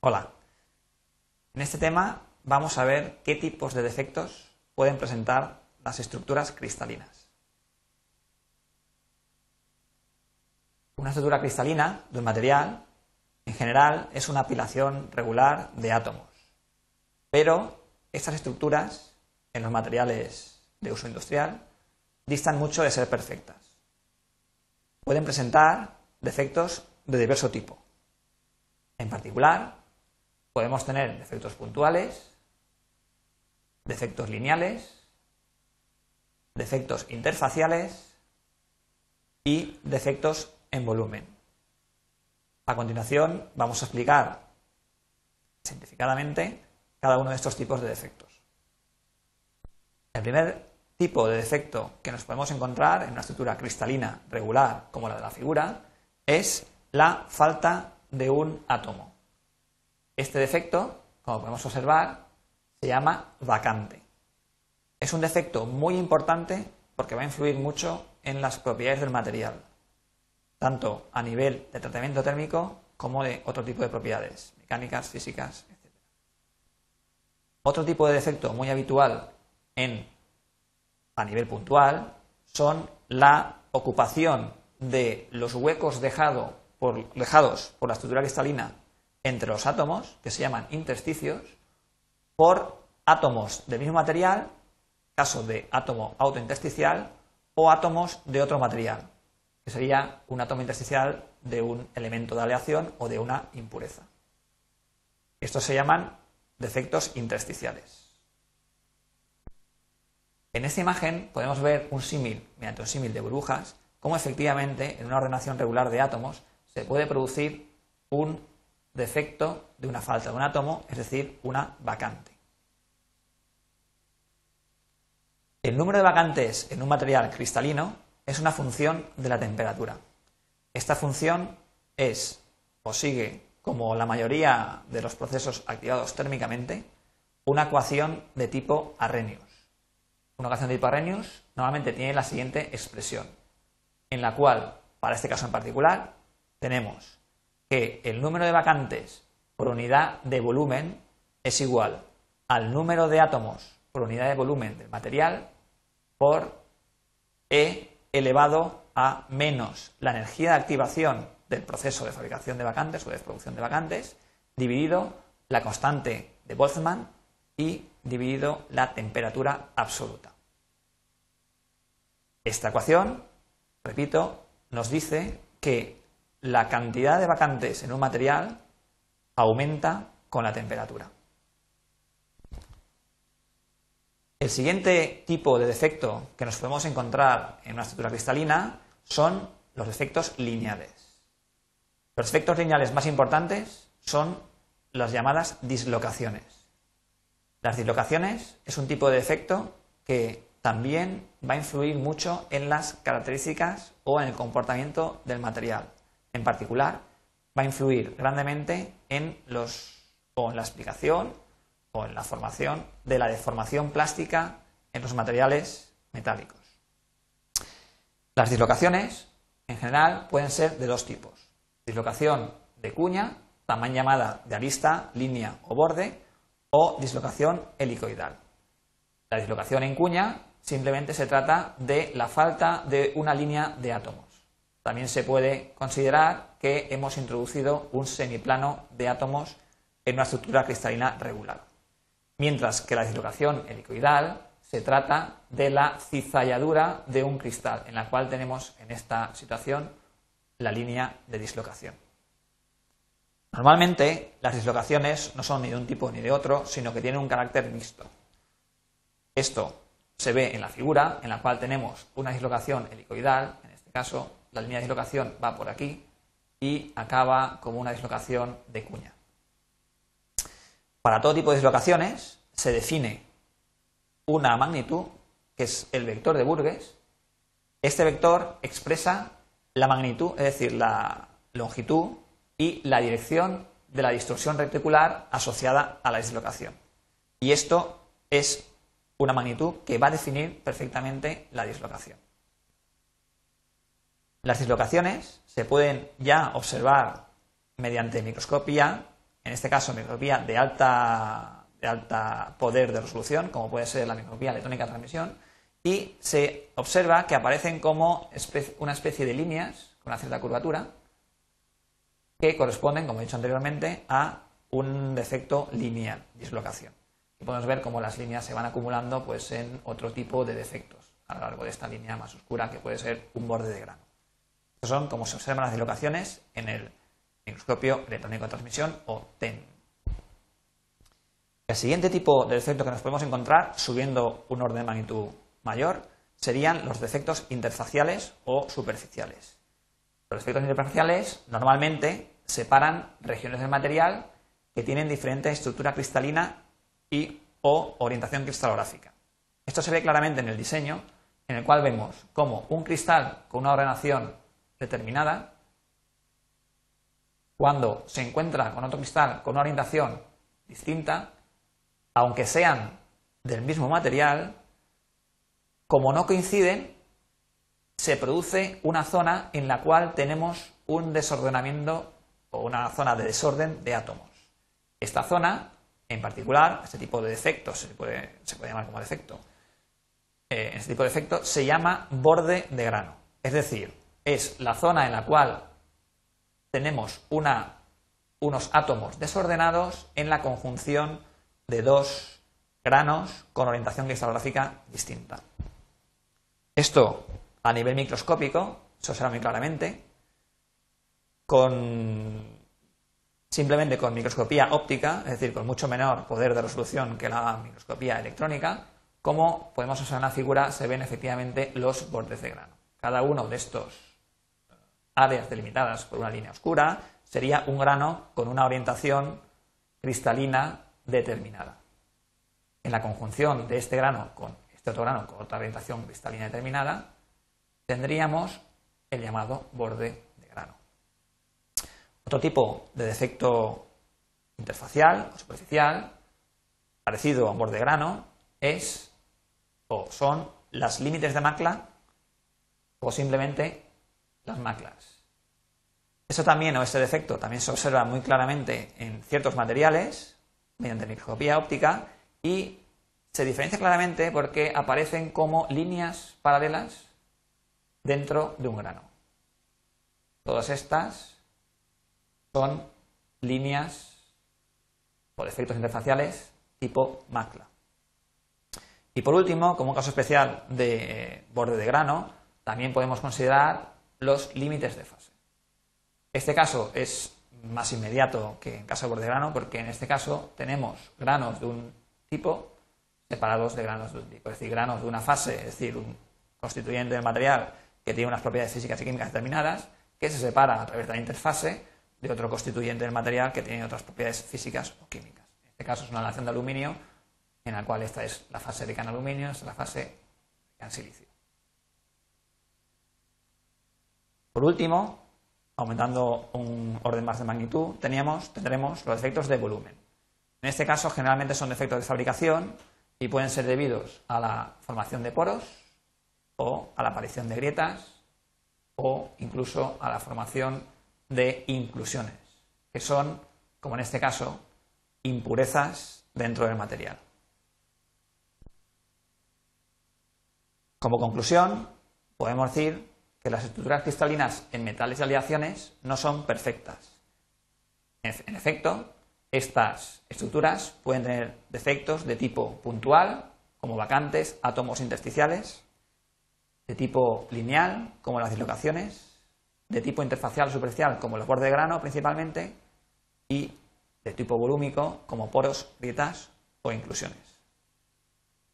Hola. En este tema vamos a ver qué tipos de defectos pueden presentar las estructuras cristalinas. Una estructura cristalina de un material, en general, es una apilación regular de átomos. Pero estas estructuras, en los materiales de uso industrial, distan mucho de ser perfectas. Pueden presentar defectos de diverso tipo. En particular, podemos tener defectos puntuales, defectos lineales, defectos interfaciales y defectos en volumen. A continuación vamos a explicar simplificadamente cada uno de estos tipos de defectos. El primer tipo de defecto que nos podemos encontrar en una estructura cristalina regular como la de la figura es la falta de un átomo. Este defecto, como podemos observar, se llama vacante. Es un defecto muy importante porque va a influir mucho en las propiedades del material, tanto a nivel de tratamiento térmico como de otro tipo de propiedades, mecánicas, físicas, etc. Otro tipo de defecto muy habitual en, a nivel puntual son la ocupación de los huecos dejados por la estructura cristalina entre los átomos, que se llaman intersticios, por átomos del mismo material, caso de átomo autointersticial, o átomos de otro material, que sería un átomo intersticial de un elemento de aleación o de una impureza. Estos se llaman defectos intersticiales. En esta imagen podemos ver un símil, mediante un símil de burbujas, cómo efectivamente en una ordenación regular de átomos se puede producir un defecto de una falta de un átomo, es decir, una vacante. El número de vacantes en un material cristalino es una función de la temperatura. Esta función es o sigue, como la mayoría de los procesos activados térmicamente, una ecuación de tipo Arrhenius. Una ecuación de tipo Arrhenius normalmente tiene la siguiente expresión, en la cual, para este caso en particular, tenemos que el número de vacantes por unidad de volumen es igual al número de átomos por unidad de volumen del material por E elevado a menos la energía de activación del proceso de fabricación de vacantes o de producción de vacantes dividido la constante de Boltzmann y dividido la temperatura absoluta. Esta ecuación, repito, nos dice que la cantidad de vacantes en un material aumenta con la temperatura. El siguiente tipo de defecto que nos podemos encontrar en una estructura cristalina son los defectos lineales. Los defectos lineales más importantes son las llamadas dislocaciones. Las dislocaciones es un tipo de defecto que también va a influir mucho en las características o en el comportamiento del material en particular va a influir grandemente en, los, o en la explicación o en la formación de la deformación plástica en los materiales metálicos. Las dislocaciones, en general, pueden ser de dos tipos. Dislocación de cuña, también llamada de arista, línea o borde, o dislocación helicoidal. La dislocación en cuña simplemente se trata de la falta de una línea de átomos. También se puede considerar que hemos introducido un semiplano de átomos en una estructura cristalina regular. Mientras que la dislocación helicoidal se trata de la cizalladura de un cristal, en la cual tenemos en esta situación la línea de dislocación. Normalmente las dislocaciones no son ni de un tipo ni de otro, sino que tienen un carácter mixto. Esto se ve en la figura, en la cual tenemos una dislocación helicoidal, en este caso la línea de dislocación va por aquí y acaba como una dislocación de cuña. Para todo tipo de dislocaciones se define una magnitud, que es el vector de Burgess. Este vector expresa la magnitud, es decir, la longitud y la dirección de la distorsión reticular asociada a la dislocación. Y esto es una magnitud que va a definir perfectamente la dislocación. Las dislocaciones se pueden ya observar mediante microscopía en este caso microscopía de alta, de alta poder de resolución, como puede ser la microscopía electrónica de transmisión, y se observa que aparecen como una especie de líneas con una cierta curvatura que corresponden, como he dicho anteriormente, a un defecto lineal, dislocación. Y podemos ver cómo las líneas se van acumulando pues, en otro tipo de defectos a lo largo de esta línea más oscura que puede ser un borde de grano. Son como se observan las dislocaciones en el microscopio electrónico de transmisión o TEN. El siguiente tipo de defecto que nos podemos encontrar, subiendo un orden de magnitud mayor, serían los defectos interfaciales o superficiales. Los defectos interfaciales normalmente separan regiones del material que tienen diferente estructura cristalina y o orientación cristalográfica. Esto se ve claramente en el diseño, en el cual vemos cómo un cristal con una ordenación determinada, cuando se encuentra con otro cristal con una orientación distinta, aunque sean del mismo material, como no coinciden, se produce una zona en la cual tenemos un desordenamiento o una zona de desorden de átomos. Esta zona, en particular, este tipo de defecto, se puede, llamar como defecto, eh, este tipo de defecto se llama borde de grano. Es decir, es la zona en la cual tenemos unos átomos desordenados en la conjunción de dos granos con orientación cristalográfica distinta. Esto a nivel microscópico se observa muy claramente con simplemente con microscopía óptica, es decir, con mucho menor poder de resolución que la microscopía electrónica, como podemos observar en la figura, se ven efectivamente los bordes de grano. Cada uno de estos áreas delimitadas por una línea oscura, sería un grano con una orientación cristalina determinada. En la conjunción de este grano con este otro grano con otra orientación cristalina determinada, tendríamos el llamado borde de grano. Otro tipo de defecto interfacial o superficial, parecido a un borde de grano, es o son las límites de macla o simplemente las maclas. Eso también, o este defecto, también se observa muy claramente en ciertos materiales mediante microscopía óptica y se diferencia claramente porque aparecen como líneas paralelas dentro de un grano. Todas estas son líneas o defectos interfaciales tipo macla. Y por último, como un caso especial de borde de grano, también podemos considerar los límites de fase. Este caso es más inmediato que en caso de grano porque en este caso tenemos granos de un tipo separados de granos de un tipo, es decir, granos de una fase, es decir, un constituyente del material que tiene unas propiedades físicas y químicas determinadas, que se separa a través de la interfase de otro constituyente del material que tiene otras propiedades físicas o químicas. En este caso es una relación de aluminio en la cual esta es la fase de can aluminio, esta es la fase de can silicio. Por último, aumentando un orden más de magnitud, teníamos, tendremos los efectos de volumen. En este caso, generalmente son defectos de fabricación y pueden ser debidos a la formación de poros o a la aparición de grietas o incluso a la formación de inclusiones, que son, como en este caso, impurezas dentro del material. Como conclusión, podemos decir que las estructuras cristalinas en metales y aleaciones no son perfectas. En efecto, estas estructuras pueden tener defectos de tipo puntual, como vacantes, átomos intersticiales, de tipo lineal, como las dislocaciones, de tipo interfacial o superficial, como los bordes de grano principalmente, y de tipo volúmico, como poros, grietas o inclusiones.